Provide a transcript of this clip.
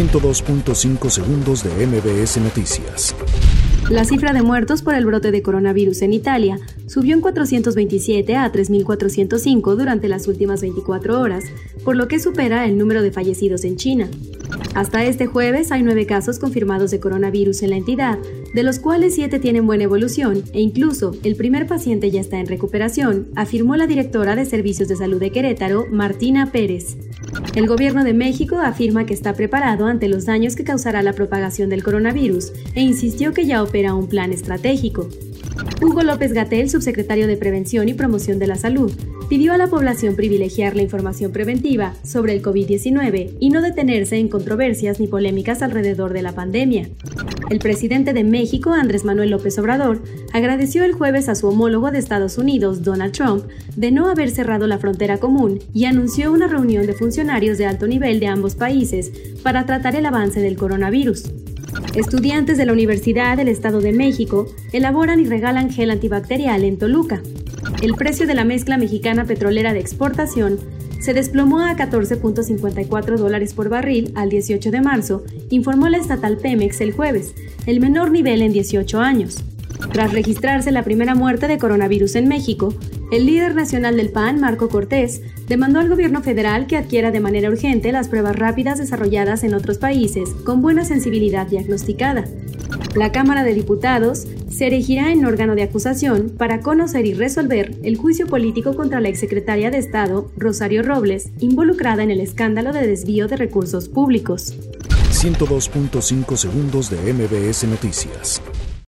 102.5 segundos de MBS Noticias. La cifra de muertos por el brote de coronavirus en Italia subió en 427 a 3.405 durante las últimas 24 horas, por lo que supera el número de fallecidos en China. Hasta este jueves hay nueve casos confirmados de coronavirus en la entidad, de los cuales siete tienen buena evolución e incluso el primer paciente ya está en recuperación, afirmó la directora de Servicios de Salud de Querétaro, Martina Pérez. El gobierno de México afirma que está preparado ante los daños que causará la propagación del coronavirus e insistió que ya opera un plan estratégico. Hugo López Gatel, subsecretario de Prevención y Promoción de la Salud, pidió a la población privilegiar la información preventiva sobre el COVID-19 y no detenerse en controversias ni polémicas alrededor de la pandemia. El presidente de México, Andrés Manuel López Obrador, agradeció el jueves a su homólogo de Estados Unidos, Donald Trump, de no haber cerrado la frontera común y anunció una reunión de funcionarios de alto nivel de ambos países para tratar el avance del coronavirus. Estudiantes de la Universidad del Estado de México elaboran y regalan gel antibacterial en Toluca. El precio de la mezcla mexicana petrolera de exportación se desplomó a 14.54 dólares por barril al 18 de marzo, informó la estatal Pemex el jueves, el menor nivel en 18 años. Tras registrarse la primera muerte de coronavirus en México, el líder nacional del PAN, Marco Cortés, demandó al gobierno federal que adquiera de manera urgente las pruebas rápidas desarrolladas en otros países con buena sensibilidad diagnosticada. La Cámara de Diputados se erigirá en órgano de acusación para conocer y resolver el juicio político contra la exsecretaria de Estado, Rosario Robles, involucrada en el escándalo de desvío de recursos públicos. 102.5 segundos de MBS Noticias.